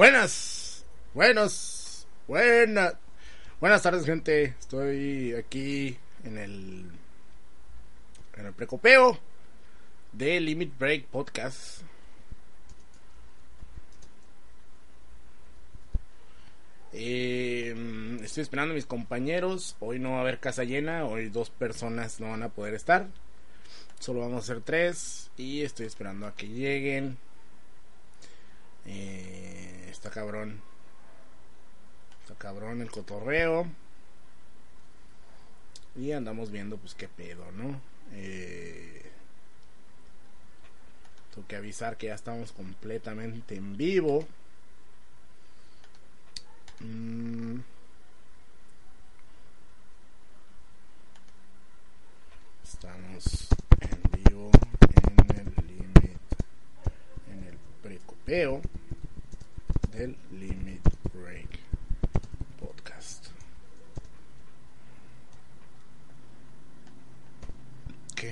Buenas, buenos, buenas, buenas tardes gente. Estoy aquí en el en el precopeo de Limit Break Podcast. Eh, estoy esperando a mis compañeros. Hoy no va a haber casa llena. Hoy dos personas no van a poder estar. Solo vamos a ser tres. Y estoy esperando a que lleguen. Eh, está cabrón. Está cabrón el cotorreo. Y andamos viendo pues qué pedo, ¿no? Eh, tengo que avisar que ya estamos completamente en vivo. Mm. Estamos en vivo en el limit, en el precopeo del Limit Break Podcast. Ok.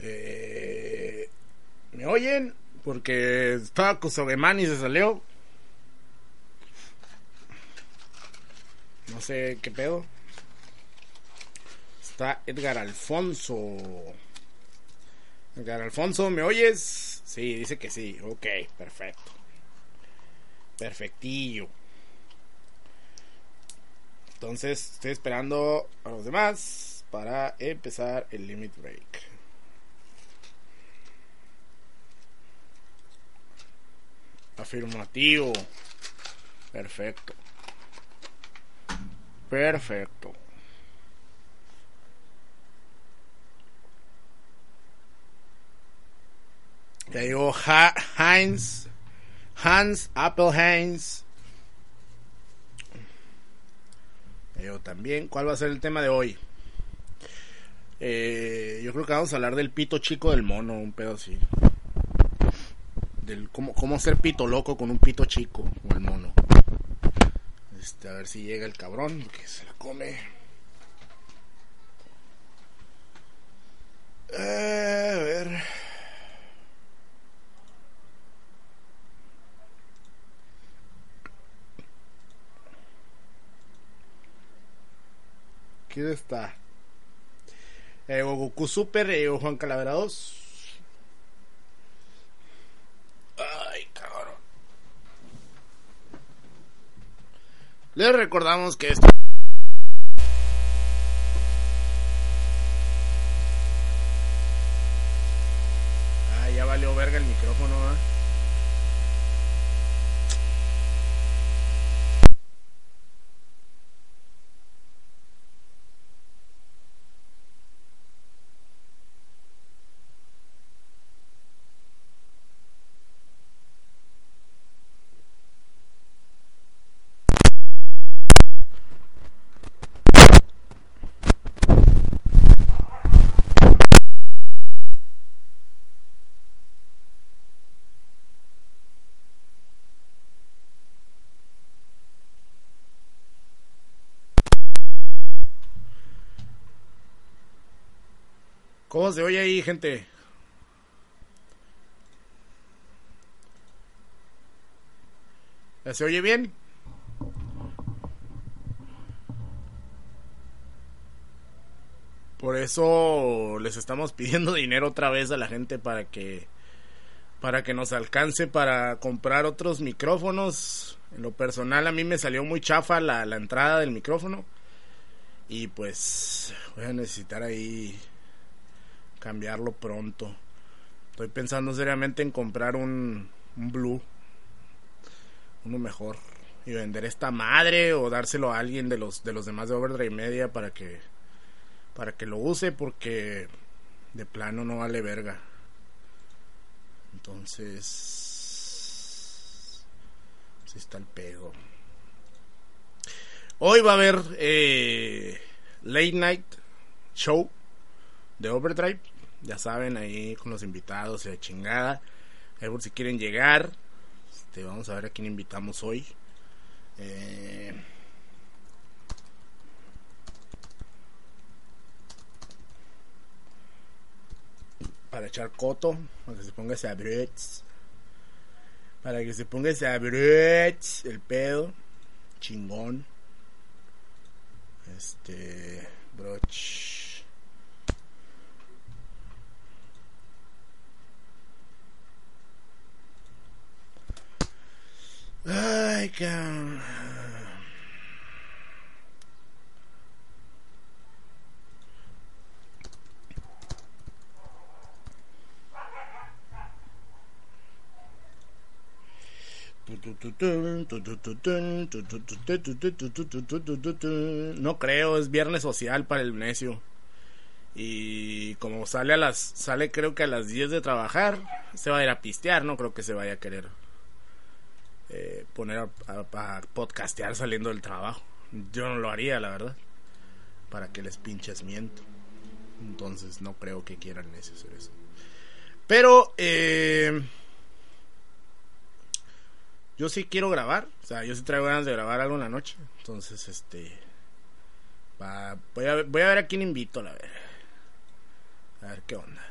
Eh, ¿Me oyen? Porque estaba con Sobeman y se salió. No sé qué pedo. Está Edgar Alfonso. Edgar Alfonso, ¿me oyes? Sí, dice que sí. Ok, perfecto. Perfectillo. Entonces, estoy esperando a los demás para empezar el limit break. Afirmativo. Perfecto. Perfecto. Ya llegó ha Heinz. Hans Apple Heinz. Llegó también. ¿Cuál va a ser el tema de hoy? Eh, yo creo que vamos a hablar del pito chico del mono, un pedo así del cómo, cómo ser pito loco con un pito chico o el mono. Este, a ver si llega el cabrón que se la come. Eh, a ver. ¿Quién está? Eh, Goku Super, eh, Juan Calavera 2. Ay, cabrón. Les recordamos que esto. Ah, ya valió verga el micrófono, ¿eh? ¿Cómo se oye ahí, gente? ¿Ya se oye bien? Por eso les estamos pidiendo dinero otra vez a la gente para que para que nos alcance para comprar otros micrófonos. En lo personal a mí me salió muy chafa la, la entrada del micrófono y pues voy a necesitar ahí cambiarlo pronto. Estoy pensando seriamente en comprar un, un Blue, uno mejor, y vender esta madre o dárselo a alguien de los de los demás de Overdrive Media para que para que lo use porque de plano no vale verga. Entonces, si está el pedo. Hoy va a haber eh, Late Night Show de Overdrive. Ya saben, ahí con los invitados de chingada. Ahí por si quieren llegar. Este, vamos a ver a quién invitamos hoy. Eh, para echar coto, para que se ponga ese Para que se ponga ese el pedo. Chingón. Este. Broch. No creo, es viernes social para el necio. Y como sale a las sale creo que a las 10 de trabajar, se va a ir a pistear, no creo que se vaya a querer eh, poner a, podcastear saliendo del trabajo. Yo no lo haría, la verdad. Para que les pinches miento. Entonces no creo que quieran hacer eso. Pero eh, yo sí quiero grabar, o sea, yo sí traigo ganas de grabar algo en la noche. Entonces, este. voy, a, voy a ver a quién invito, a ver. A ver qué onda.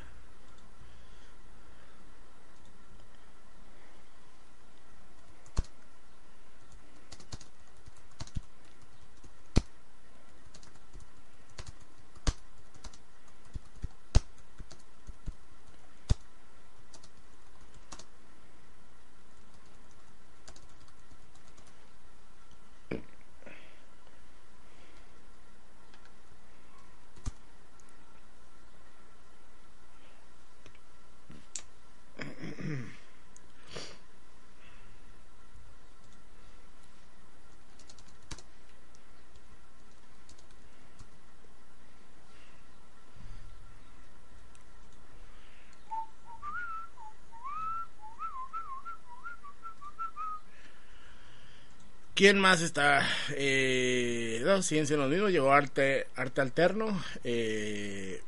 ¿Quién más está? Eh, no, siguen siendo los mismos. Llegó Arte, Arte Alterno. Eh,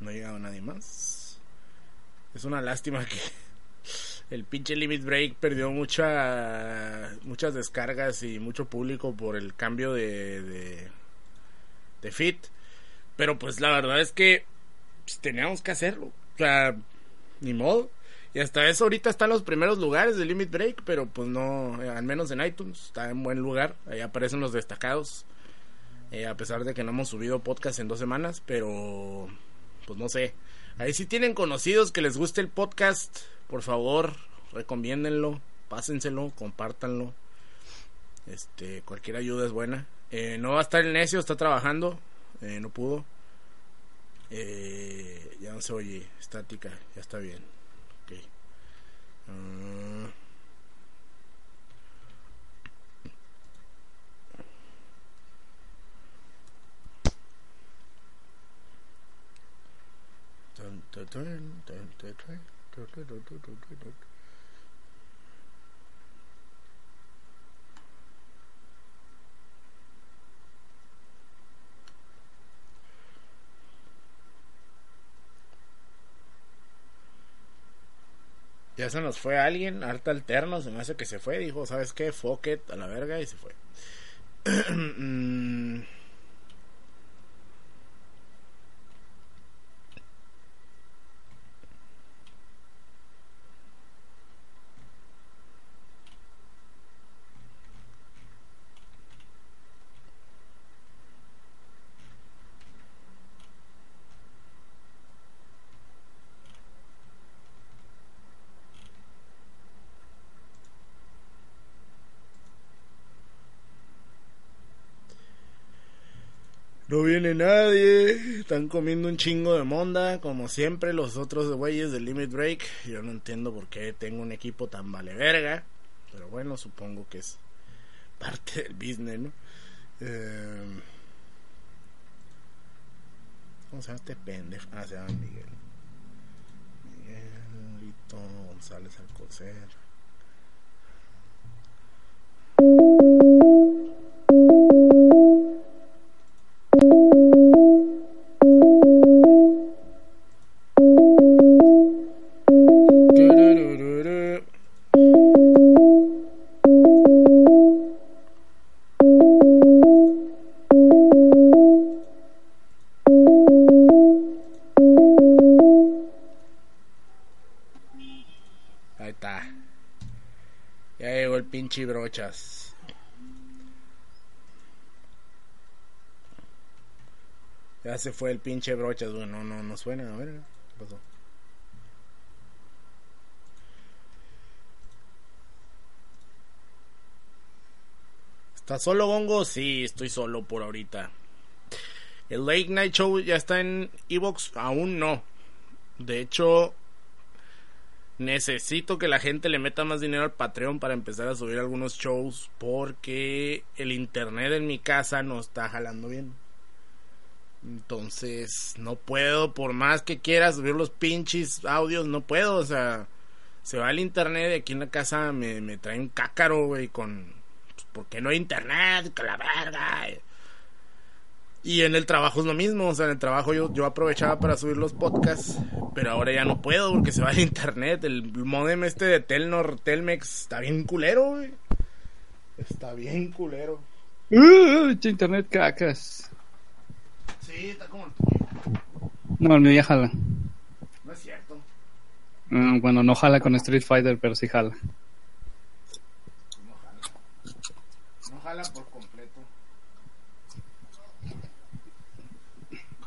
no ha llegado nadie más. Es una lástima que el pinche Limit Break perdió mucha, muchas descargas y mucho público por el cambio de, de, de fit. Pero pues la verdad es que pues, teníamos que hacerlo. O sea, ni modo. Y hasta eso ahorita está en los primeros lugares de Limit Break, pero pues no, eh, al menos en iTunes está en buen lugar, ahí aparecen los destacados. Eh, a pesar de que no hemos subido podcast en dos semanas, pero pues no sé. Ahí si tienen conocidos que les guste el podcast, por favor, recomiéndenlo, pásenselo, compártanlo. Este, cualquier ayuda es buena. Eh, no va a estar el necio, está trabajando, no pudo. ya no se oye, estática, ya está bien. Uh, dun, dun, dun, dun, dun, dun, dun, dun, dun, dun, dun. Ya se nos fue alguien, harta alterno, se me hace que se fue, dijo, ¿sabes qué? Fuck a la verga y se fue. viene nadie. Están comiendo un chingo de monda, como siempre los otros güeyes del Limit Break. Yo no entiendo por qué tengo un equipo tan vale verga. Pero bueno, supongo que es parte del business, ¿no? Eh... ¿Cómo se llama este pendejo? Ah, se llama Miguel. Miguelito González Alcocer. Ya se fue el pinche brochas, güey. No, no, no suena. A ver, ¿qué pasó? ¿Estás solo, Gongo? Sí, estoy solo por ahorita. El Late Night Show ya está en Evox. Aún no. De hecho, necesito que la gente le meta más dinero al Patreon para empezar a subir algunos shows porque el internet en mi casa no está jalando bien. Entonces, no puedo, por más que quiera subir los pinches audios, no puedo. O sea, se va el internet y aquí en la casa me, me trae un cácaro, güey, con porque no hay internet, que la verga. Y en el trabajo es lo mismo, o sea, en el trabajo yo, yo aprovechaba para subir los podcasts, pero ahora ya no puedo porque se va el internet. El modem este de Telnor, Telmex, está bien culero, güey. Está bien culero. Uh, internet cacas. Sí, está como el tuyo. No, el mío ya jala. No es cierto. Mm, bueno, no jala con Street Fighter, pero sí jala. por completo.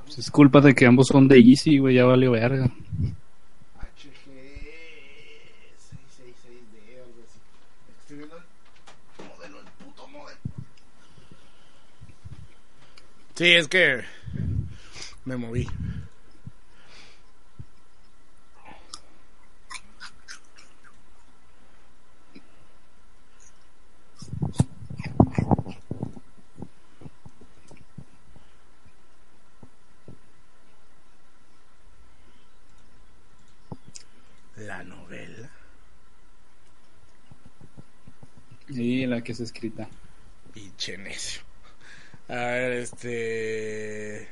Pues es culpa de que ambos son de Easy, güey, ya valió verga. HG 666D, algo así. Estoy viendo el modelo, el puto modelo. Sí, es que me moví. La novela. Sí, la que es escrita. Pinche necio. A ver, este.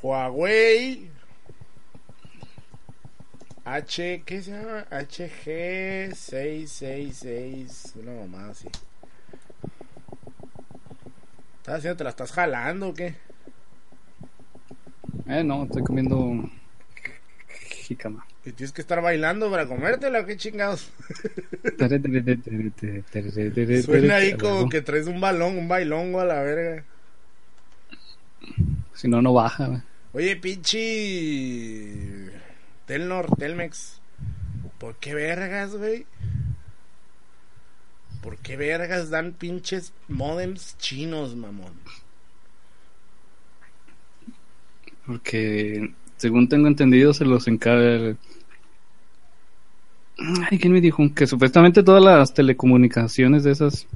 Huawei. H. ¿Qué se llama? HG666. Una mamá así. ¿Estás haciendo? ¿Te la estás jalando o qué? Eh, no, estoy comiendo jícama. Y tienes que estar bailando para comértela, qué chingados. Suena ahí como que traes un balón, un bailongo a la verga. Si no, no baja. güey. Oye, pinche. Telnor, Telmex. ¿Por qué vergas, güey? ¿Por qué vergas dan pinches modems chinos, mamón? Porque, según tengo entendido, se los encarga. Ay, ¿quién me dijo? Que supuestamente todas las telecomunicaciones de esas,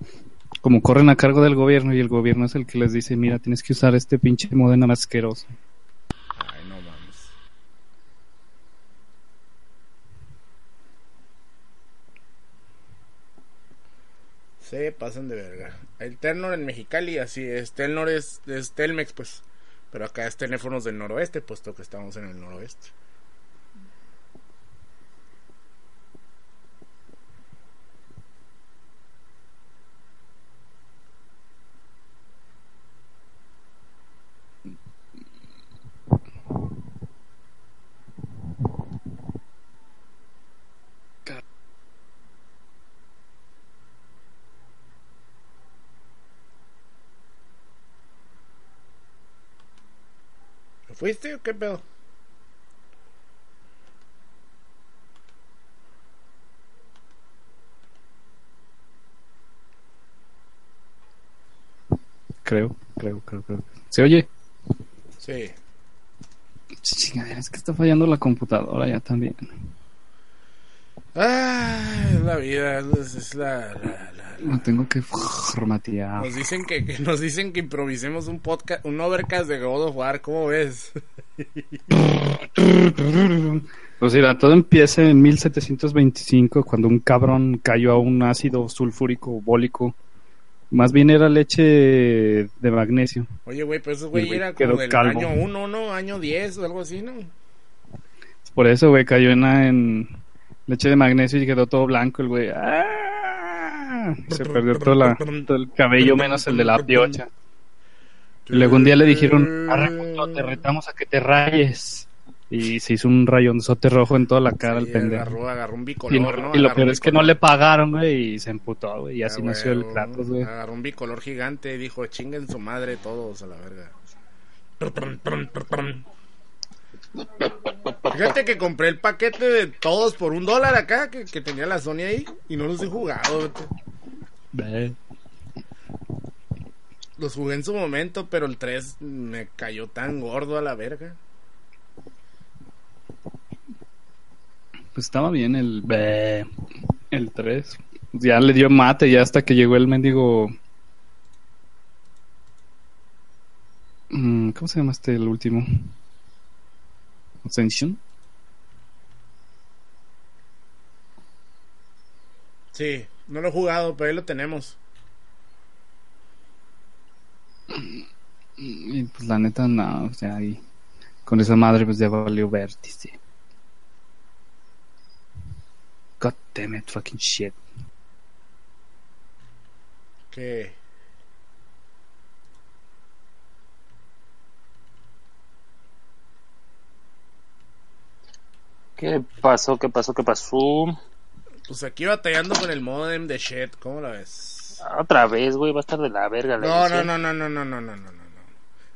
como corren a cargo del gobierno, y el gobierno es el que les dice: Mira, tienes que usar este pinche modem asqueroso. Ay, no mames. Se pasan de verga. El Telnor en Mexicali, así es. Telnor es, es Telmex, pues. Pero acá es teléfonos del noroeste, puesto que estamos en el noroeste. Fuiste o qué pedo? Creo, creo, creo, creo. ¿Se oye? Sí. Chingadera, es que está fallando la computadora ya también. Ah, es la vida, es, la- Lo tengo que formatear. Nos dicen que, que nos dicen que improvisemos un podcast, un overcast de God of War, ¿cómo ves? Pues mira, todo empieza en 1725 cuando un cabrón cayó a un ácido sulfúrico bólico. Más bien era leche de magnesio. Oye, güey, pero ese El güey era como del calvo. año 1, ¿no? Año 10 o algo así, ¿no? Por eso, güey, cayó en, en leche de magnesio y quedó todo blanco el güey. ¡Ah! Se perdió todo, la- todo el cabello menos el de la piocha. Y luego un día le dijeron, "Arre, puto, te retamos a que te rayes. Y se hizo un rayonzote rojo en toda la cara Sí, el pendejo. agarró, agarró un Y, bicolor, no- ¿no? y lo Agarró peor es que no le pagaron, güey, y se emputó, güey. Y así Ah, nació el Kratos, güey. Agarró un bicolor gigante y dijo, chinguen su madre todos a la verga. Fíjate que compré el paquete de todos por un dólar acá, que, que tenía la Sony ahí, y no los he jugado. vete. Los jugué en su momento, pero el 3 me cayó tan gordo a la verga. Pues estaba bien el el 3. Ya le dio mate ya hasta que llegó el mendigo. Mm, ¿Cómo se llama este el último? Ascension. Sí, no lo he jugado, pero ahí lo tenemos. Y pues la neta, no, o sea, ahí con esa madre pues ya valió vértice. God damn it, fucking shit. Que ¿Qué pasó? ¿Qué pasó? ¿Qué pasó? Pues aquí batallando con el modem de shit, ¿cómo la ves? Otra vez, güey, va a estar de la verga la No, no, no, no, no, no, no, no, no, no, no.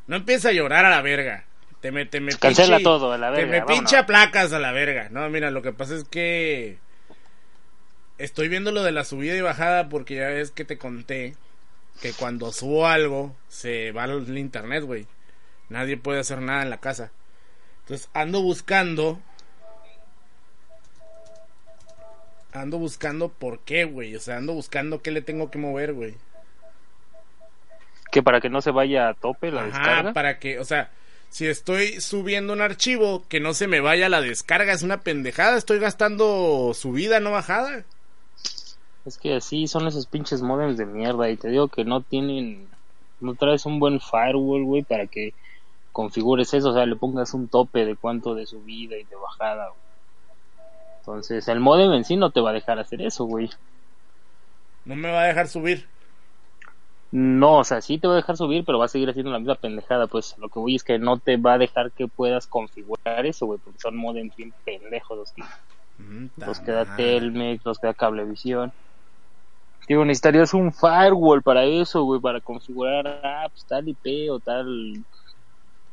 No empieza a llorar a la verga. Te me, te me Cancela pinche- todo a la Te verga. me vámonos. pincha placas a la verga. No, mira, lo que pasa es que estoy viendo lo de la subida y bajada porque ya ves que te conté que cuando subo algo se va al internet, güey. Nadie puede hacer nada en la casa. Entonces ando buscando ando buscando por qué, güey. O sea, ando buscando qué le tengo que mover, güey. Que para que no se vaya a tope la Ajá, descarga. para que, o sea, si estoy subiendo un archivo, que no se me vaya la descarga, es una pendejada, estoy gastando subida, no bajada. Es que así son esos pinches modems de mierda. Y te digo que no tienen. No traes un buen firewall, güey, para que configures eso. O sea, le pongas un tope de cuánto de subida y de bajada, güey. Entonces, el modem en sí no te va a dejar hacer eso, güey. No me va a dejar subir. No, o sea, sí te va a dejar subir, pero va a seguir haciendo la misma pendejada. Pues lo que voy es que no te va a dejar que puedas configurar eso, güey, porque son modems bien pendejos los que, Mm, los que da. Telmex, los que da Cablevisión. Digo, necesitarías un firewall para eso, güey, para configurar pues, tal IP o tal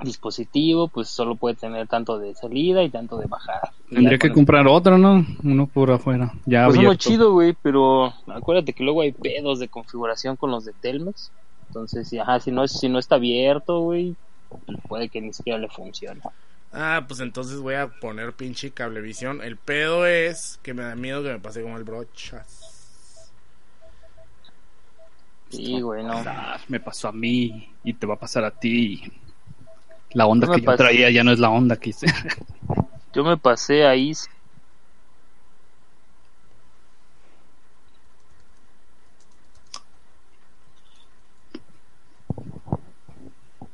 dispositivo, pues solo puede tener tanto de salida y tanto de bajada. Tendría que comprar otro, ¿no? Uno por afuera. Ya Pues uno abierto. chido, güey, pero acuérdate que luego hay pedos de configuración con los de Telmex. Entonces, si, ajá, si no, es- si no está abierto, güey, puede que ni siquiera le funcione. Ah, pues entonces voy a poner pinche cablevisión. El pedo es que me da miedo que me pase como el brochas. Sí, güey, no. Ah, me pasó a mí y te va a pasar a ti. La onda que yo traía ya no es la onda que hice. Yo me pasé ahí.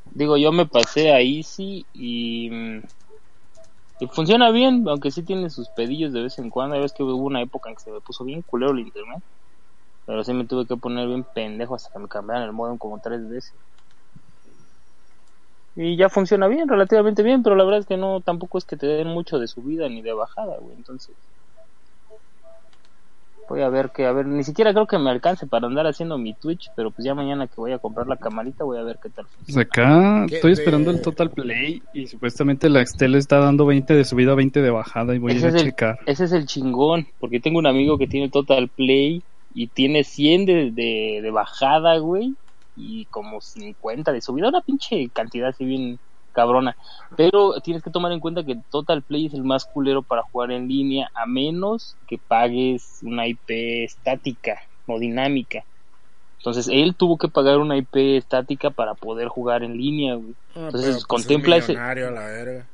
Digo, yo me pasé a Easy y, mm, y funciona bien, aunque sí tiene sus pedillos de vez en cuando. Ya ves que hubo una época en que se me puso bien culero el internet. Pero sí me tuve que poner bien pendejo hasta que me cambiaran el modem como tres veces. Y ya funciona bien, relativamente bien, pero la verdad es que no, tampoco es que te den mucho de subida ni de bajada, güey. Entonces, voy a ver que, a ver, ni siquiera creo que me alcance para andar haciendo mi Twitch, pero pues ya mañana que voy a comprar la camarita voy a ver qué tal Pues funciona. acá ¿Qué estoy esperando el Total Play y supuestamente la Excel está dando 20 de subida, 20 de bajada y voy Ese a ir a el, checar. ese es el chingón, porque tengo un amigo que tiene Total Play y tiene 100 de, de, de bajada, güey, y como 50 de subida, una pinche cantidad así bien cabrona. Pero tienes que tomar en cuenta que Total Play es el más culero para jugar en línea, a menos que pagues una IP estática, no dinámica. Entonces él tuvo que pagar una IP estática para poder jugar en línea, güey. Ah, Entonces, pues, contempla es ese- a la verga.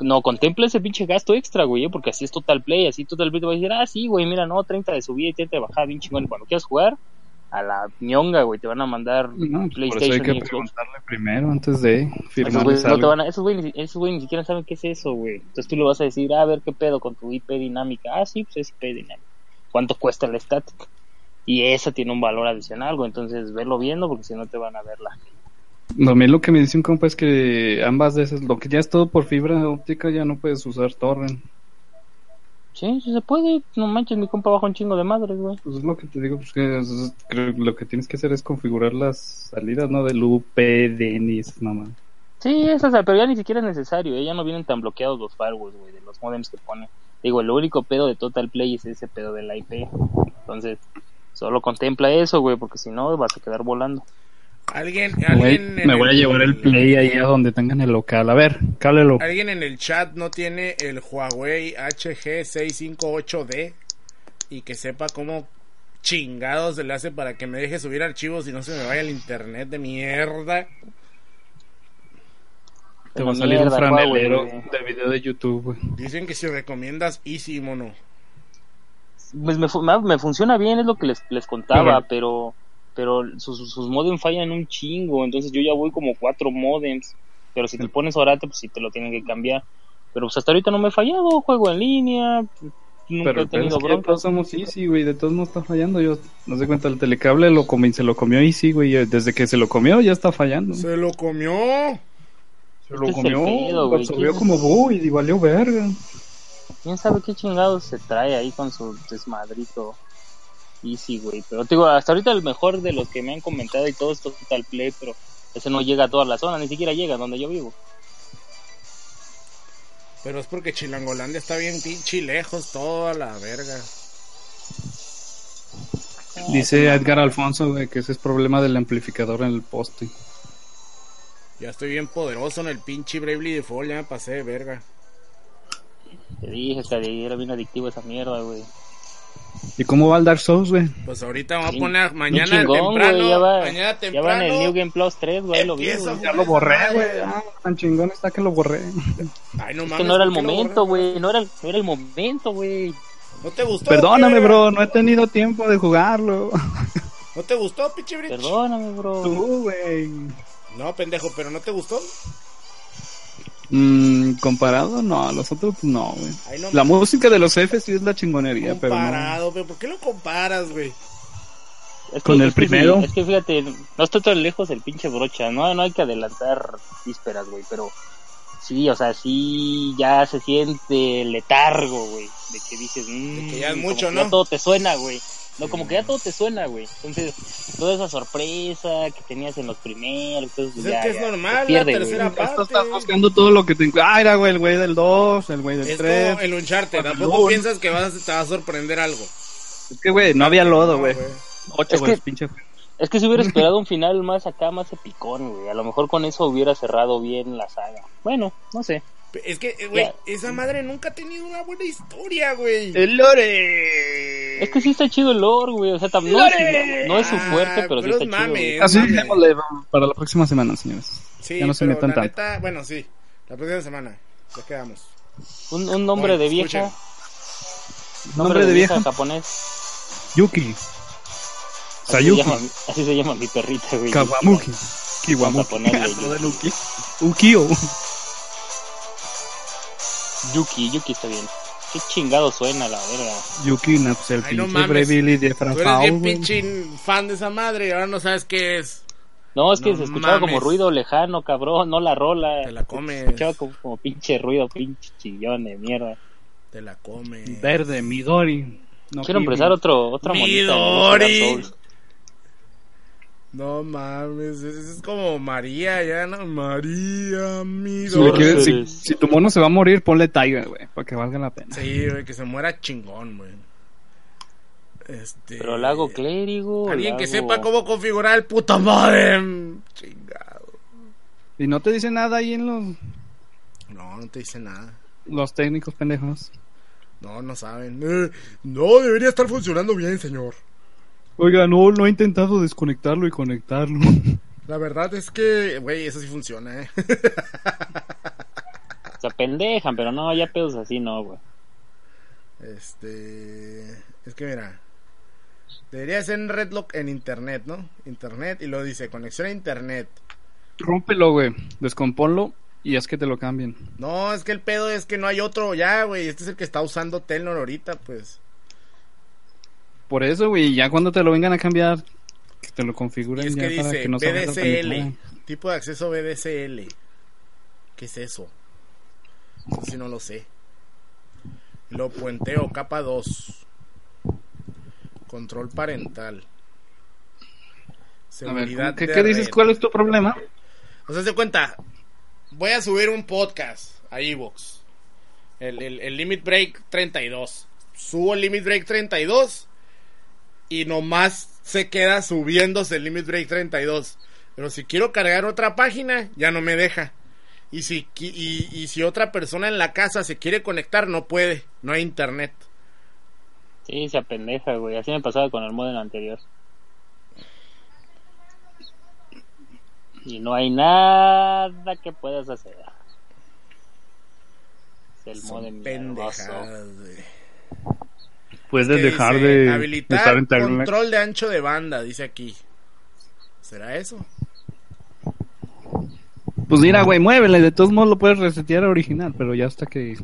No, contempla ese pinche gasto extra, güey, ¿eh? porque así es Total Play, así Total Play te va a decir, ah, sí, güey, mira, no, 30 de subida y 30 de bajada, bien chingón. Cuando quieras jugar, a la ñonga, güey, te van a mandar No, pues por eso hay PlayStation que Xbox. preguntarle primero antes de Esos güeyes no van a, esos güeyes ni- güeyes ni siquiera saben qué es eso, güey. Entonces tú le vas a decir, a ver qué pedo con tu IP dinámica. Ah, sí, pues es IP dinámica. ¿Cuánto cuesta la estática? Y esa tiene un valor adicional, güey. Entonces velo viendo porque si no te van a ver la. Lo mismo que me dice un compa es que ambas de esas, lo que ya es todo por fibra óptica, ya no puedes usar torrent. Sí, sí se puede. No manches, mi compa baja un chingo de madres, güey. Pues es lo que te digo, pues que es- creo que lo que tienes que hacer es configurar las salidas, ¿no? Del UPDN y esas mamás. Sí, esas, pero ya ni siquiera es necesario. ¿eh? Ya no vienen tan bloqueados los firewalls, güey, de los modems que ponen. Digo, el único pedo de Total Play es ese pedo de la IP. Entonces, solo contempla eso, güey, porque si no vas a quedar volando. Alguien, alguien en me voy a llevar el play ahí a donde tengan el local. A ver, cálelo. Alguien en el chat no tiene el Huawei HG658D y que sepa cómo chingados se le hace para que me deje subir archivos y no se me vaya el internet de mierda. Te va a salir un franelero de video de YouTube, güey. Dicen que si recomiendas Easy, mono. Pues me- me funciona bien, es lo que les, les contaba, Pero- pero sus, sus modems fallan un chingo, entonces yo ya voy como cuatro modems, pero si te pones orate, pues sí te lo tienen que cambiar. Pero pues hasta ahorita no me he fallado, juego en línea, nunca Pero he tenido es que somos Easy, güey. De todos modos está fallando. Yo, no sé cuenta, el telecable lo comi- se lo comió Easy, güey. y Desde que se lo comió ya está fallando. Se Se lo comió. lo Este comió, pedo, lo güey. absorbió ¿Quién- como bu y valió verga. ¿Quién sabe qué chingados se trae ahí con su desmadrito? Easy, güey. Pero te digo, hasta ahorita el mejor de los que me han comentado y todo es Total Play, pero ese no llega a toda la zona, ni siquiera llega a donde yo vivo. Pero es porque Chilangolandia está bien pinche lejos, toda la verga. Dice Edgar Alfonso, güey, que ese es problema del amplificador en el poste. Ya estoy bien poderoso en el pinche Bravely Default, ya me pasé de verga. Te dije que era bien adictivo esa mierda, güey. ¿Y cómo va el Dark Souls, güey? Pues ahorita me voy a poner mañana chingón, temprano. güey, ya va, mañana Ya va temprano. en el New Game Plus 3, güey, lo vi, Ya lo borré, güey. Ah, tan chingón está que lo borré. Ay, no Es mames. que no era el ¿por qué lo momento, güey, no era, el- no era el momento, güey. ¿No te gustó? Perdóname, bro, no he tenido tiempo de jugarlo. ¿No te gustó, pinche? Perdóname, bro. Tú, güey. No, pendejo, pero ¿no te gustó? Mm, comparado, no, a los otros, pues, no, güey. No La música de los Fs sí es la chingonería, pero no. comparado, pero ¿por qué lo comparas, güey? Es Con el es que sí, primero. es que fíjate, no estoy tan lejos el pinche brocha, no, no hay que adelantar vísperas, güey, pero sí, o sea, sí ya se siente letargo, güey, de que dices, mmm, que ya es como mucho, ¿no? Ya todo te suena, güey. No, como que ya todo te suena, güey. Entonces, toda esa sorpresa que tenías en los primeros, entonces Pues ya, es que es ya, normal, la pierde, güey. tercera Esto parte. estás buscando todo lo que te Ah, era, güey, el güey del 2, el güey del Es 3. como el Uncharted, tampoco no- piensas que vas, te va a sorprender algo. Es que, güey, no había lodo, No, güey. güey. 8, Es güey, que- pinche. Es que si hubiera esperado un final más acá, más epicón, güey. A lo mejor con eso hubiera cerrado bien la saga. Bueno, no sé. Es que, eh, güey, Ya. esa madre nunca ha tenido una buena historia, güey. ¡El Lore! Es que sí está chido el lore, güey. O sea, no, es, su- no es su fuerte, Ah, pero sí pero está es chido. Así mames. dejémosle para la próxima semana, señores. Sí, ya no se metan tanto. neta, bueno, sí. La próxima semana. Ya quedamos. Un, un nombre Bueno, de vieja. escuchen. Nombre de vieja. japonés. Yuki. Así se, Sayuki. llama, así se llama mi perrita, güey. Kawamuki. Kiwamuki. Ponerle de Luki. Ukio. Yuki, Yuki está bien. Qué chingado suena la verga. Yuki, no, pues el Ay, pinche. Bravely de Tú eres bien pinche fan de esa madre y ahora no sabes qué es. No, es que No se escuchaba como ruido lejano, cabrón, no la rola. Te la comes. Se escuchaba como, como pinche ruido, pinche chillón de mierda. Te la comes. Verde, Midori. No, Quiero Kiwi. empezar otro, otra Midori. No mames, es, es como María, ya no. María, mi Si, le quieres- si- Sorceres. si tu mono se va a morir, ponle Tiger, güey, para que valga la pena. Sí, güey, que se muera chingón, güey. Este. Pero hago clérigo. Alguien que hago- sepa cómo configurar el puto modem. Chingado. Y no te dice nada ahí en los, No, no te dice nada. los técnicos pendejos. No, no saben. Eh, no, debería estar funcionando bien, señor. Oiga, no, no he intentado desconectarlo y conectarlo. La verdad es que, güey, eso sí funciona, ¿eh? Se pendejan, pero no, ya pedos así no, güey. Este. Es que mira. Debería ser en Redlock en internet, ¿no? Internet y lo dice conexión a internet. Rómpelo, güey, descomponlo y es que te lo cambien. No, es que el pedo es que no hay otro ya, güey. Este es el que está usando Telnor ahorita, pues. Por eso, güey, ya cuando te lo vengan a cambiar, que te lo configuren Y es ya que para dice que no BDSL. Tipo de acceso BDSL. ¿Qué es eso? Eso sí no lo sé. Lo puenteo, capa 2. Control parental. A ver, Seguridad ¿qué, de qué dices? ¿Cuál es tu problema? O sea, se cuenta, voy a subir un podcast a Evox. El, el, el Limit Break 32. Subo el Limit Break 32 y nomás se queda subiéndose el Limit Break 32. Pero si quiero cargar otra página, ya no me deja. Y si, y, y si otra persona en la casa se quiere conectar, no puede. No hay internet. Sí, se apendeja, güey. Así me pasaba con el modem anterior. Y no hay nada que puedas hacer. Es el Son modem pendejadas, güey. Puedes ¿Qué dejar dice? de, habilitar estar en internet. control de ancho de banda, dice aquí. ¿Será eso? Pues mira, güey, muévele. De todos modos lo puedes resetear a original, pero ya hasta que.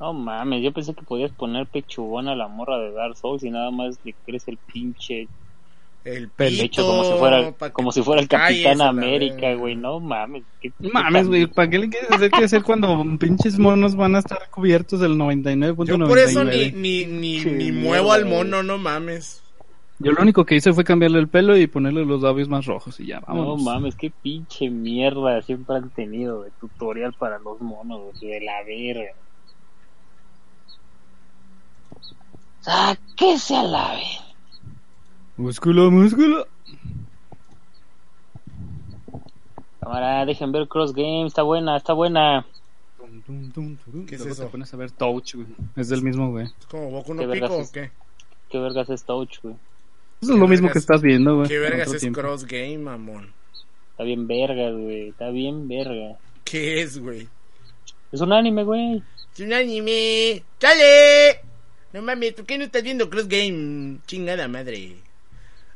No mames, yo pensé que podías poner pechugón a la morra de Dark Souls y nada más le crece el pinche El pecho pito, como si fuera, como si fuera el Capitán América, güey. No mames. ¿qué- qué Mames, güey, ¿para qué le quieres hacer que hacer cuando pinches monos van a estar cubiertos del 99.99? Yo por eso ni, ni, ni, ni muevo al mono, no mames. Yo lo único que hice fue cambiarle el pelo y ponerle los labios más rojos y ya, No vámonos. mames, qué pinche mierda siempre han tenido de tutorial para los monos, güey, de la verga. Sáquese a la verga. Músculo, músculo. Cámara, dejen ver Cross Game, está buena, está buena. ¿Qué es Luego eso? te pones a ver Touch, güey. Es del mismo, güey. ¿Es como Boku ¿Qué no Pico vergas o es? qué? Qué vergas es Touch, güey. Eso es lo mismo vergas- que estás viendo, güey. ¿Qué en vergas otro es tiempo. Cross Game, mamón? Está bien verga, güey, está bien verga. ¿Qué es, güey? Es un anime, güey. Es un anime. ¡Chale! No mames, ¿por qué no estás viendo Cross Game? Chingada madre.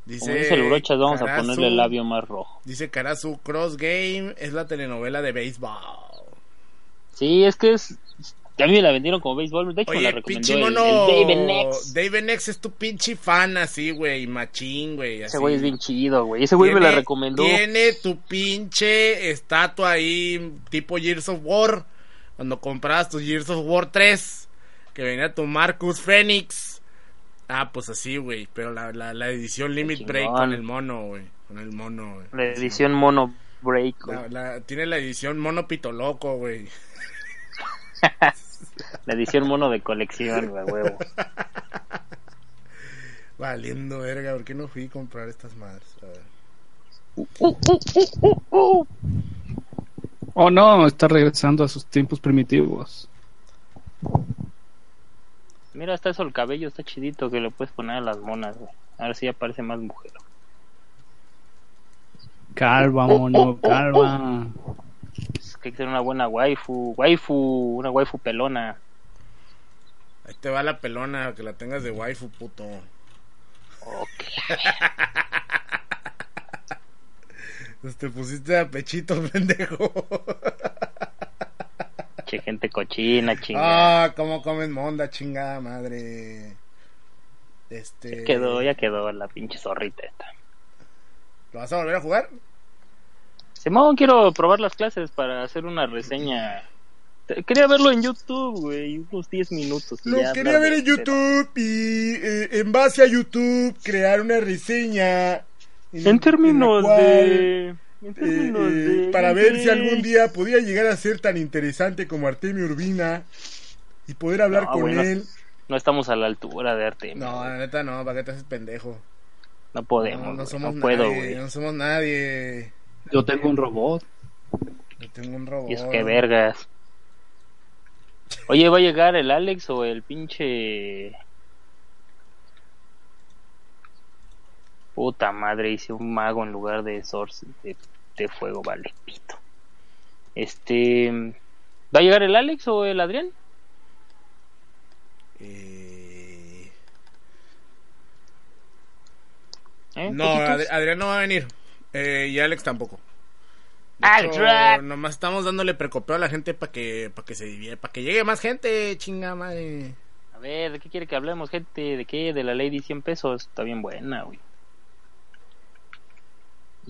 Dice. El brochas, vamos a ponerle el labio más rojo. Dice Karasu, Cross Game es la telenovela de béisbol. Sí, es que es... A mí me la vendieron como béisbol, de hecho me la recomendó el, mono. el David Nex. David Nex es tu pinche fan así, güey. Machín, güey. Ese güey es bien chido, güey. Ese güey me la recomendó. Tiene tu pinche estatua ahí, tipo Gears of War. Cuando comprabas tu Gears of War 3, que venía tu Marcus Phoenix. Ah, pues así, güey. Pero la, la, la edición Limit chingón. Break con el mono, güey. Con el mono, güey. La edición Mono Break, güey. La- la- tiene la edición mono pito loco, güey. La edición mono de colección, güey, huevo. Valiendo verga, ¿por qué no fui a comprar estas madres? A ver. Oh no, está regresando a sus tiempos primitivos. Mira, hasta eso el cabello está chidito que le puedes poner a las monas, güey. Ahora sí ya parece más mujer. Calva, mono, calva. Es que hay que ser una buena waifu. Waifu, una waifu pelona. Ahí te va la pelona, que la tengas de waifu, puto. Ok. Pues te pusiste a pechito, pendejo. Che, gente cochina, chingada. Ah, cómo comen monda, chingada madre. Este. Ya quedó, ya quedó la pinche zorrita esta. ¿Lo vas a volver a jugar? Simón, quiero probar las clases para hacer una reseña. Quería verlo en YouTube, güey, unos 10 minutos. Lo quería ver en YouTube y eh, en base a YouTube crear una reseña. En términos cual, de... Eh, eh, de... para ver si algún día podía llegar a ser tan interesante como Artemio Urbina y poder hablar No, con él. No estamos a la altura de arte. No, la neta no, ¿para qué te haces pendejo? No podemos, no, somos no puedo, nadie, güey. no somos nadie. Yo tengo un robot. Yo tengo un robot. Y eso que vergas. Oye, ¿va a llegar el Alex o el pinche... Puta madre, hice un mago en lugar de Source de, de fuego, vale, pito. Este... ¿Va a llegar el Alex o el Adrián? Eh, ¿Eh, No? Ad- Adrián no va a venir. Eh, y Alex tampoco. Alex Rat. nomás estamos dándole precopeo a la gente para que, para que se divierta, para que llegue más gente, chinga madre. A ver, ¿de qué quiere que hablemos, gente? ¿De qué? De la ley de 100 pesos. Está bien buena, güey.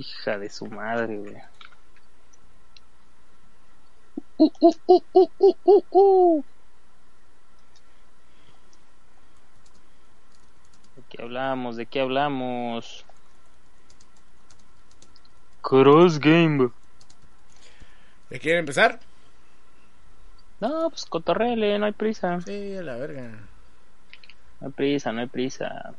Hija de su madre, güey. Uh, uh, uh, uh, uh, uh, uh. ¿De qué hablamos? ¿De qué hablamos? Cross Game. ¿Ya quieren empezar? No, pues cotorrele, no hay prisa. Sí, a la verga. No hay prisa, no hay prisa.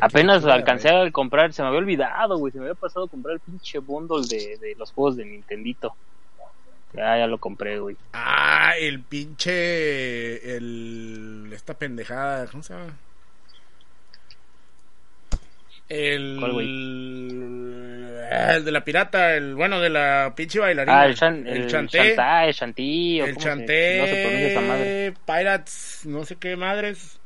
Apenas alcancé a comprar, se me había olvidado, güey, se me había pasado a comprar el pinche bundle de, de los juegos de Nintendito. Ya, ya lo compré, güey. Ah, el pinche. El. Esta pendejada, ¿cómo se llama? El. ¿Cuál, güey? El de la pirata, el bueno, de la pinche bailarina. Ah, el, chan, el, chanté. el el chanté. no se pronuncia esa madre. Pirates, no sé qué madres.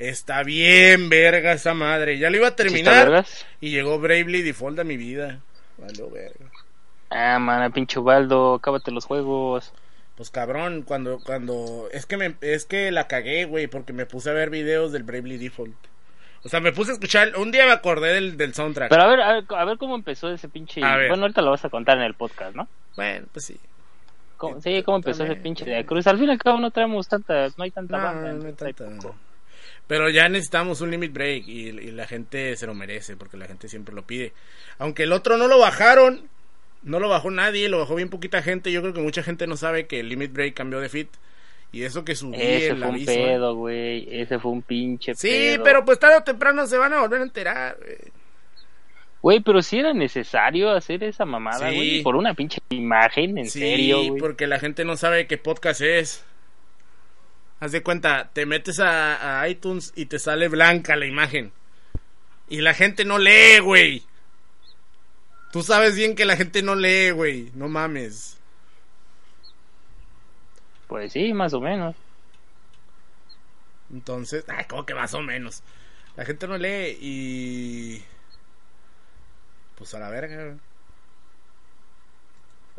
Está bien, verga esa madre. Ya lo iba a ¿Sí está terminar. y llegó Bravely Default a mi vida. Vale, verga. Ah, man, pinche Ubaldo, cábate los juegos. Pues cabrón, cuando, cuando, es que me, es que la cagué, güey, porque me puse a ver videos del Bravely Default. O sea, me puse a escuchar, un día me acordé del, del soundtrack. Pero a ver, a ver, a ver cómo empezó ese pinche. Bueno, ahorita lo vas a contar en el podcast, ¿no? Bueno, pues sí. ¿Cómo- sí, cómo empezó ese pinche de Cruz. Al fin y al cabo no traemos tanta, no hay tanta No, banda. no hay tanta. Pero ya necesitamos un limit break y, y la gente se lo merece porque la gente siempre lo pide. Aunque el otro no lo bajaron, no lo bajó nadie, lo bajó bien poquita gente. Yo creo que mucha gente no sabe que el limit break cambió de fit. Y eso que subí Ese fue un pedo, güey. Ese fue un pinche Sí, pedo. pero pues tarde o temprano se van a volver a enterar. güey. Güey, pero si era necesario hacer esa mamada, Sí. güey. Por una pinche imagen, en sí, serio, güey. porque la gente no sabe qué podcast es. Haz de cuenta, te metes a, a iTunes y te sale blanca la imagen. Y la gente no lee, güey. Tú sabes bien que la gente no lee, güey. No mames. Pues sí, más o menos. Entonces, ay, como que más o menos. La gente no lee y... Pues a la verga, güey.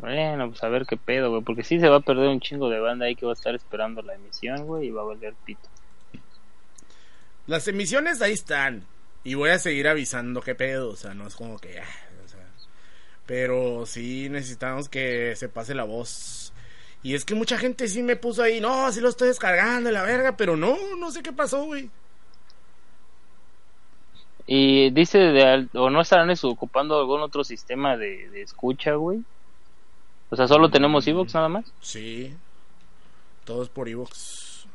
Bueno, pues a ver qué pedo, güey. Porque sí se va a perder un chingo de banda ahí que va a estar esperando la emisión, güey. Y va a valer pito. Las emisiones ahí están. Y voy a seguir avisando qué pedo. O sea, no es como que. ah, o sea, pero sí necesitamos que se pase la voz. Y es que mucha gente sí me puso ahí. No, sí lo estoy descargando, la verga. Pero no, no sé qué pasó, güey. Y dice, de, o no estarán ocupando algún otro sistema de, de escucha, güey. O sea, solo tenemos Evox nada más. Sí. Todo es por Evox.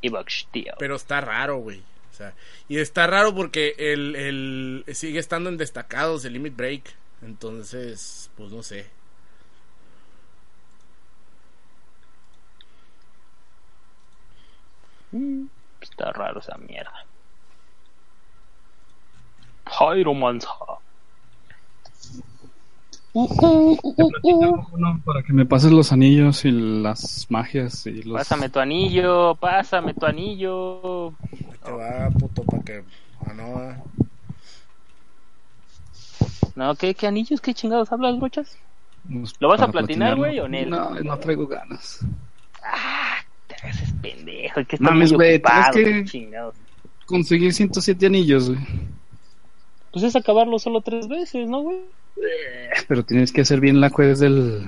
Evox, tío. Pero está raro, güey. O sea, y está raro porque el, el sigue estando en destacados el Limit Break. Entonces, pues no sé. Está raro esa mierda. Pyromancer. Uno, para que me pases los anillos y las magias y los... Pásame tu anillo, pásame tu anillo. Ahí te va, puto, para que. Ah, no, ah. No, ¿qué, qué anillos? ¿Qué chingados hablas, brochas? los- ¿Lo vas a platinar, güey, o Nel? No, no traigo ganas. Ah, te haces pendejo. Que Mames, güey, tienes que- qué chingados. Conseguir 107 anillos, güey. Pues es acabarlo solo tres veces, ¿no, güey? Pero tienes que hacer bien la quest del...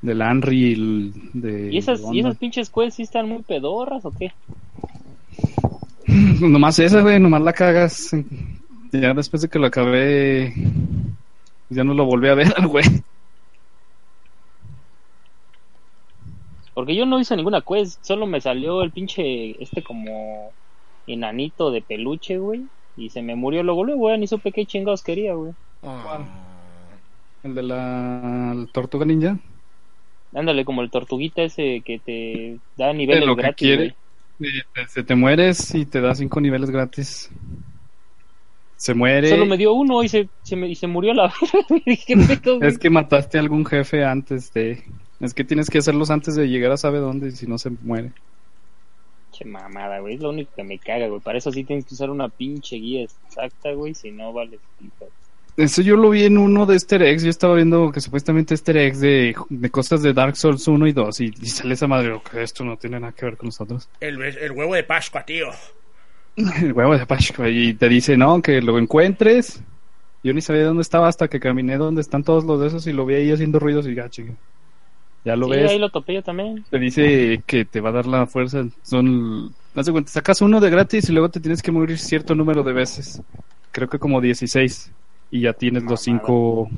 Del Unreal, de... ¿Y esas. ¿Y esas pinches quests sí están muy pedorras o qué? Nomás esa, güey, nomás la cagas. Ya después de que lo acabé, ya no lo volví a ver al güey. Porque yo no hice ninguna quest, solo me salió el pinche, este como enanito de peluche, güey. Y se me murió luego, luego, güey, ni supe qué chingados quería, güey. Ah. El de la el tortuga ninja. Ándale, como el tortuguita ese que te da De niveles lo que gratis, quiere. Eh, te- Se te mueres y te da cinco niveles gratis. Se muere. Solo me dio uno y se, se, me, y se murió la. Es que mataste a algún jefe antes de. Es que tienes que hacerlos antes de llegar a sabe dónde, si no se muere. Che mamada, güey. Es lo único que me caga, güey. Para eso sí tienes que usar una pinche guía exacta, güey. Si no, vale. Eso yo lo vi en uno de Easter eggs. Yo estaba viendo que supuestamente Easter eggs de, de cosas de Dark Souls 1 y 2. Y, y sale esa madre, "Ok, esto no tiene nada que ver con nosotros. El, el huevo de Pascua, tío. El huevo de Pascua. Y te dice, no, que lo encuentres. Yo ni sabía dónde estaba hasta que caminé donde están todos los de esos y lo vi ahí haciendo ruidos y ya, chica. Ya lo sí, ves. ahí lo topé yo también. Te dice que te va a dar la fuerza. Son. De cuenta, sacas uno de gratis y luego te tienes que morir cierto número de veces. Creo que como 16. Y ya tienes los cinco.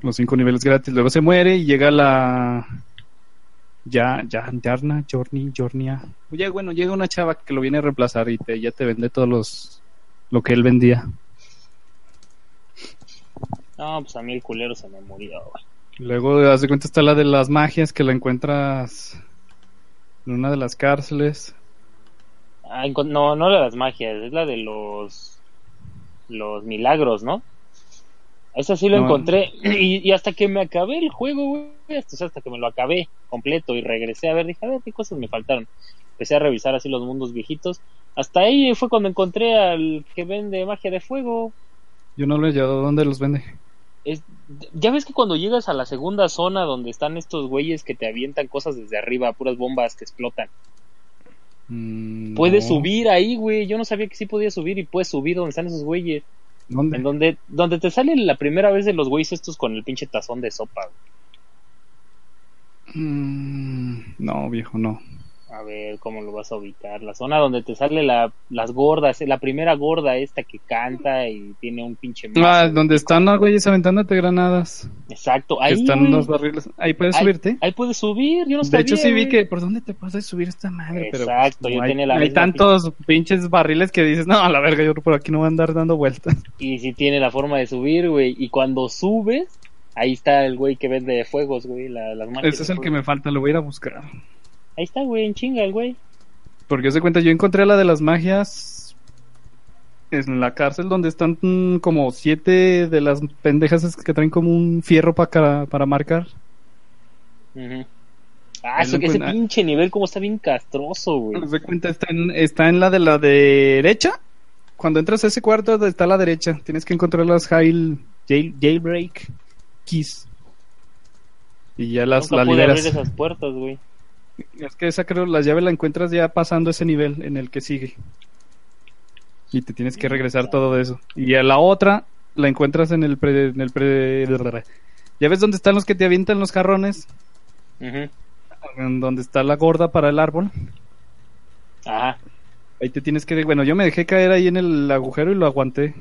Los cinco niveles gratis. Luego se muere y llega la. Ya, ya, Yarna, Jorni, Jornia. Ya, bueno, llega una chava que lo viene a reemplazar y te, ya te vende todos los. Lo que él vendía. No, pues a mí el culero se me murió. Luego, haz de cuenta, está la de las magias que la encuentras en una de las cárceles. Ah, no, no la de las magias, es la de los los milagros, ¿no? Esa sí lo No. encontré y, y hasta que me acabé el juego, güey, hasta, que me lo acabé completo y regresé a ver, dije, a ver qué cosas me faltaron. Empecé a revisar así los mundos viejitos. Hasta ahí fue cuando encontré al que vende magia de fuego. Yo no lo he hallado. ¿Dónde los vende? Es, ya ves que cuando llegas a la segunda zona donde están estos güeyes que te avientan cosas desde arriba, puras bombas que explotan. Mm, Puedes no. subir ahí, güey. Yo no sabía que sí podías subir y puedes subir donde están esos güeyes. ¿Dónde? En donde, donde te sale la primera vez de los güeyes estos con el pinche tazón de sopa. Mm, no, viejo, no. A ver cómo lo vas a ubicar. La zona donde te sale la, las gordas, la primera gorda esta que canta y tiene un pinche mazo. Ah, donde están los güeyes aventándote granadas. Exacto, ahí. están los barriles. Ahí puedes Ahí- subirte. Ahí puedes subir, yo no de sabía. hecho, sí vi güey. que por dónde te puedes subir esta madre. pero, pues, Exacto, yo hay, tenía la hay tantos pinches barriles que dices, no, a la verga, yo por aquí no voy a andar dando vueltas. Y sí tiene la forma de subir, güey. Y cuando subes, ahí está el güey que vende fuegos, güey. La, las Ese es de el que me falta, lo voy a ir a buscar. Ahí está, güey, en chinga el güey. Porque se cuenta, yo encontré la de las magias en la cárcel donde están como siete de las pendejas que traen como un fierro para, para marcar. Ujú. Ah, eso que ese pinche nivel como está bien castroso, güey. Se cuenta, está en, está en la de la derecha. Cuando entras a ese cuarto está a la derecha. Tienes que encontrar las jail, jail- jailbreak keys. Y ya las Nunca la pude liberas. abrir esas puertas, güey. Es que esa creo, la llave la encuentras ya pasando ese nivel en el que sigue. Y te tienes que regresar todo eso. Y a la otra la encuentras en el pre, en el pre... ¿Ya ves dónde están los que te avientan los jarrones? En donde está la gorda para el árbol. Ajá. Ahí te tienes que... Bueno, yo me dejé caer ahí en el agujero y lo aguanté.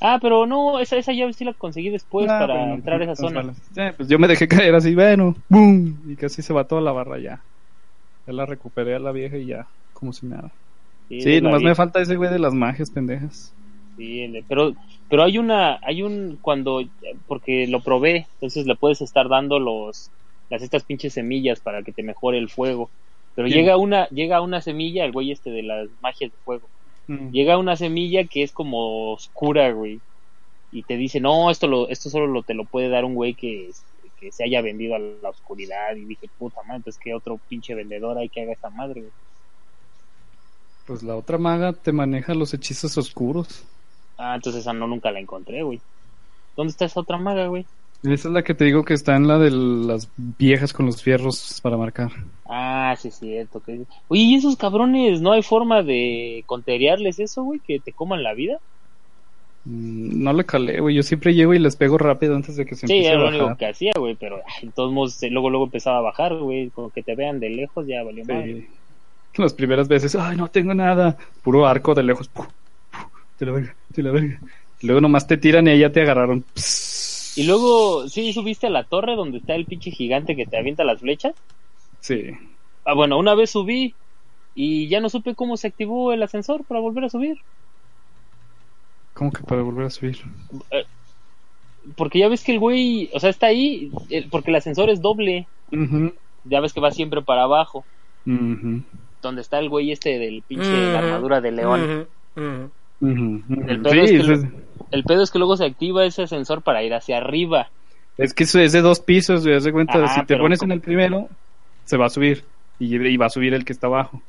Ah, pero no, esa, esa llave sí la conseguí después Ah, para entrar a esa zona. balas. Sí, pues yo me dejé caer así, bueno, ¡boom! Y casi se va toda la barra ya. Ya la recuperé a la vieja y ya, como si nada. Sí, Sí, nomás me falta ese güey de las magias pendejas. Sí, pero, pero hay una, hay un, cuando, porque lo probé, entonces le puedes estar dando los, las estas pinches semillas para que te mejore el fuego. Pero llega una, llega una semilla, el güey este de las magias de fuego. Mm. Llega una semilla que es como oscura, güey. Y te dice, no, esto lo, esto solo lo, te lo puede dar un güey que, que se haya vendido a la oscuridad. Y dije, puta madre, entonces que otro pinche vendedor hay que haga esta madre, güey. Pues la otra maga te maneja los hechizos oscuros. Ah, entonces esa no nunca la encontré, güey. ¿Dónde está esa otra maga, güey? Esa es la que te digo que está en la de las viejas con los fierros para marcar. Ah, sí, es cierto. Que... Oye, ¿y esos cabrones no hay forma de conteriarles eso, güey? Que te coman la vida. Mm, No le calé, güey. Yo siempre llego y les pego rápido antes de que se Sí, empiece era lo único que hacía, güey, pero ay, de todos modos eh, luego luego empezaba a bajar, güey, con que te vean de lejos ya valió. Sí. Las primeras veces, ay, no tengo nada. Puro arco de lejos. Puf, puf, Te la verga, te la verga. Luego nomás te tiran y ahí ya te agarraron. Psss. Y luego, ¿sí subiste a la torre donde está el pinche gigante que te avienta las flechas? Sí. Ah, bueno, una vez subí y ya no supe cómo se activó el ascensor para volver a subir. ¿Cómo que para volver a subir? Eh, porque ya ves que el güey, o sea, está ahí, eh, porque el ascensor es doble. Ya ves que va siempre para abajo. Donde está el güey este del pinche armadura de león. El Sí, es que eso lo- es, El pedo es que luego se activa ese ascensor para ir hacia arriba. es que eso es de dos pisos, güey. de cuenta, Ah, si te pones en el primero, se va a subir. Y, y va a subir el que está abajo.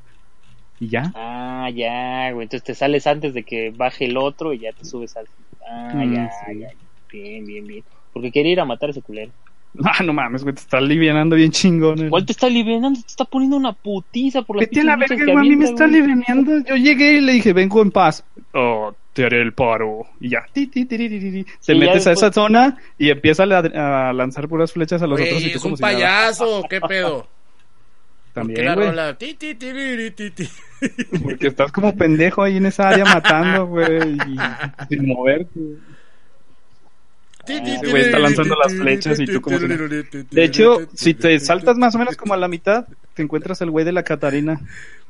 Y ya. Ah, ya, güey. Entonces te sales antes de que baje el otro y ya te subes al. Ah, Mm, ya, sí. ya. Bien, bien, bien. Porque quería ir a matar a ese culero. Ah, no mames, güey, te está alivianando bien chingón. el- ¿Cuál te está aliviando? Te está poniendo una putiza por las Vete a la verga, güey, a mí me está güey. aliviando. Yo llegué y le dije, vengo en paz. Oh, te haré el paro. Y ya, ti, te metes a esa zona y empieza a, la- a lanzar puras flechas a los otros y tú es como un si nada. payaso, ¿qué pedo? ¿Por qué También, la ti, ti. Porque estás como pendejo ahí en esa área matando, güey, y sin moverte. Ese güey está lanzando las flechas y tú como si De hecho, si te saltas más o menos como a la mitad, te encuentras el güey de la Catarina.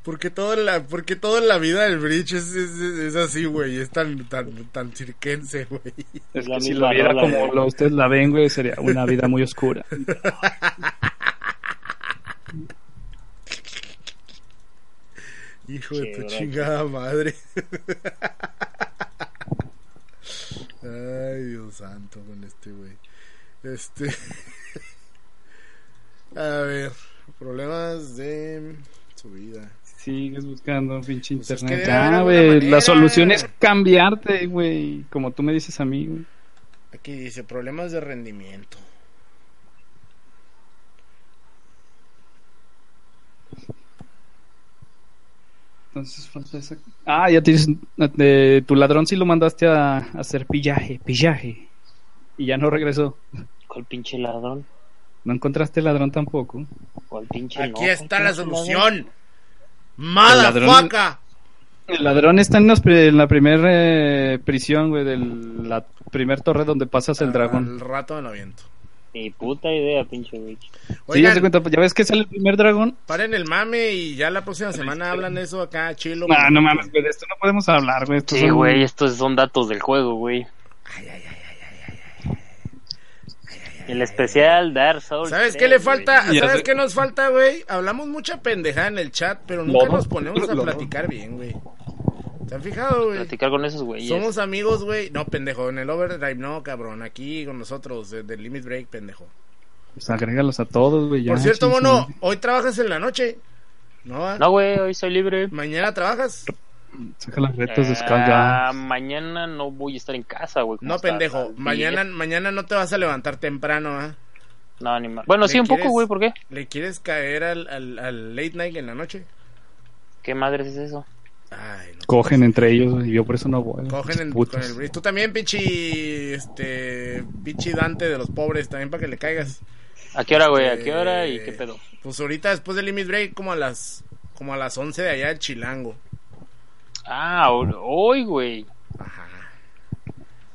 Porque todo en la, porque todo en la vida del bridge es, es, es así, güey. Es tan, tan, tan cirquense, güey. Es la que si lo viera como lo, ustedes la ven, güey, sería una vida muy oscura. Hijo de tu chingada madre. Ay, Dios santo con este güey. Este. A ver, problemas de su vida. Sigues buscando pinche Pues es que internet. haber Ah, güey, la solución es cambiarte, güey, como tú me dices a mí, güey. Aquí dice problemas de rendimiento. Entonces falta esa. Ah, ya tienes. de- tu ladrón sí lo mandaste a, a hacer pillaje, pillaje. Y ya no regresó. ¿Cuál pinche ladrón? No encontraste ladrón tampoco. ¿Cuál pinche Aquí no? está ¿Cuál la solución. ladrón- Motherfucker. El ladrón está en, los en la primera prisión, güey, de la primer torre donde pasas el dragón. Al rato me lo aviento. Ni puta idea, pinche güey. Sí, ya se cuenta, ya ves que sale el primer dragón. paren el mame y ya la próxima semana hablan de eso acá, chilo. Ah, no mames, güey, de esto no podemos hablar, güey. Sí, son- güey, estos son datos del juego, güey. El especial Dark Souls. ¿Sabes 3, qué le falta? ¿Sabes qué nos falta, güey? Hablamos mucha pendejada en el chat, pero nunca nos ponemos a platicar bien, güey. ¿Se han fijado, güey? Platicar con esos güeyes. Somos amigos, güey. No, pendejo, en el Overdrive no, cabrón. Aquí con nosotros, desde el Limit Break, pendejo. Pues agrégalos a todos, güey. Por cierto, mono, hoy trabajas en la noche. ¿No? va? No, güey, hoy soy libre. ¿Mañana trabajas? Saca las retas de. Ah, mañana no voy a estar en casa, güey. No, pendejo. Mañana, 10. mañana no te vas a levantar temprano, ¿ah? No, ni más. Bueno, ¿Le sí, un poco, quieres? güey, ¿por qué? ¿Le quieres caer al, al, al late night en la noche? ¿Qué madres es eso? Ay, no. Cogen entre ellos, y yo por eso no voy. Cogen en, con el bris. Tú también, pichi, este, pichi Dante de los pobres, también para que le caigas. ¿A qué hora, güey? ¿A qué hora y Eh, qué pedo? Pues ahorita después del Limit Break, como a las, como a las 11 de allá del Chilango. Ah, hoy, güey. Ajá.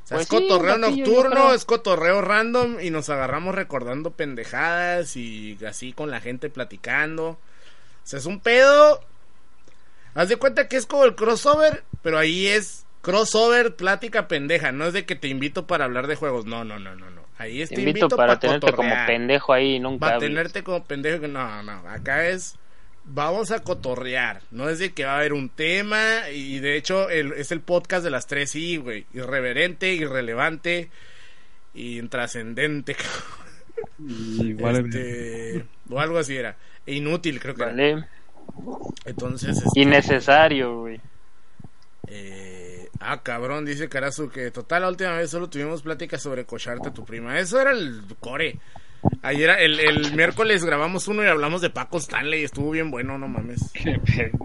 O sea, Pues es sí, cotorreo nocturno, creo. es cotorreo random y nos agarramos recordando pendejadas y así con la gente platicando. O sea, es un pedo. Haz de cuenta que es como el crossover, pero ahí es crossover, plática pendeja. No es de que te invito para hablar de juegos. No, no, no, no. no. Ahí es Te invito para tenerte como pendejo ahí nunca Para tenerte como pendejo no, no, acá es vamos a cotorrear, no es de que va a haber un tema y de hecho el- es el podcast de las tres I, güey, irreverente, irrelevante y intrascendente. Igual, Este, o algo así era, e inútil creo que era. Vale. Entonces, este, Innecesario, güey. eh, ah, cabrón, dice Carazu que total la última vez solo tuvimos pláticas sobre cocharte a tu prima. Eso era el core. Ayer, el, el miércoles grabamos uno y hablamos de Paco Stanley. Estuvo bien bueno, no mames. Qué pedo.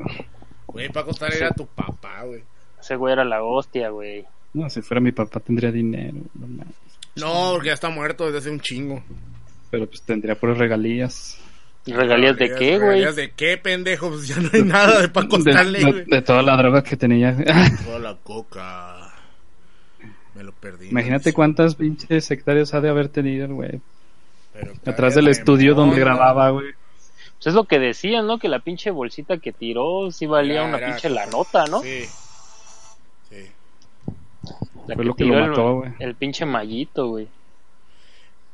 Güey, Paco Stanley era tu papá, güey. Ese güey era la hostia, güey. No, si fuera mi papá tendría dinero. no mames. No, porque ya está muerto desde hace un chingo. Pero pues tendría puras regalías. ¿Y regalías de qué, güey? ¿Regalías de qué, pendejo? Pues ya no hay nada de Paco De, Stanley, de- güey. de toda la droga que tenía. Toda la coca. Me lo perdí. Imagínate cuántas pinches hectáreas ha de haber tenido el güey. Pero Atrás del estudio donde ¿no? grababa, güey. Pues es lo que decían, ¿no? Que la pinche bolsita que tiró sí valía Ya una era- pinche la nota, ¿no? Sí. Sí. La Fue lo que lo tiró mató, güey. El pinche mallito, güey.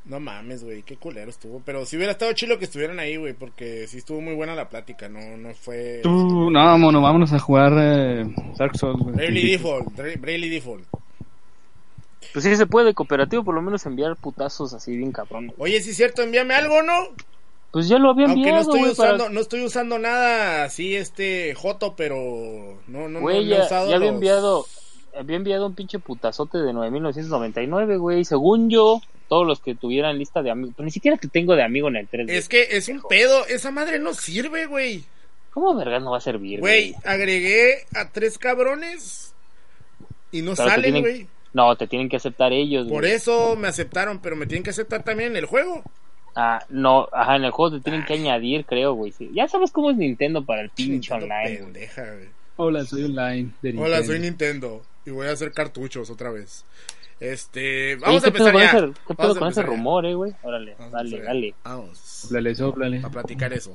No mames, güey, qué culero estuvo. Pero si hubiera estado chido que estuvieran ahí, güey, porque sí estuvo muy buena la plática, no, no fue... Tú, no, mono, vámonos a jugar eh, Dark Souls, güey. Bravely Default, Bra- Bravely Default. Pues sí se puede, cooperativo, por lo menos enviar putazos así bien cabrón. Oye, sí es cierto, envíame algo, ¿no? Pues ya lo había Aunque no enviado, estoy güey, para- usando, no estoy usando nada así, este, joto, pero no, no, Güey, no, no he ya, usado ya había los- enviado había enviado un pinche putazote de 9999, güey. Según yo, todos los que tuvieran lista de amigos. Pero ni siquiera te tengo de amigo en el 3. Es que es un pedo, esa madre no sirve, güey. ¿Cómo vergas no va a servir, Güey, güey? agregué a tres cabrones Y no salen, güey. No, te tienen que aceptar ellos, Por güey. eso me aceptaron, pero me tienen que aceptar también en el juego. Ah, no, ajá, en el juego te tienen que añadir, creo, güey. sí. Ya sabes cómo es Nintendo para el pinche Nintendo online, güey. pendeja, güey. Hola, soy online. de Hola, Nintendo. soy Nintendo y voy a hacer cartuchos otra vez. Este, vamos a ¿Qué pedo empezar con ya. ese, qué pedo con ese rumor, eh, güey? Órale, Vamos dale, dale. Vamos Sóplale, sóplale. a platicar eso.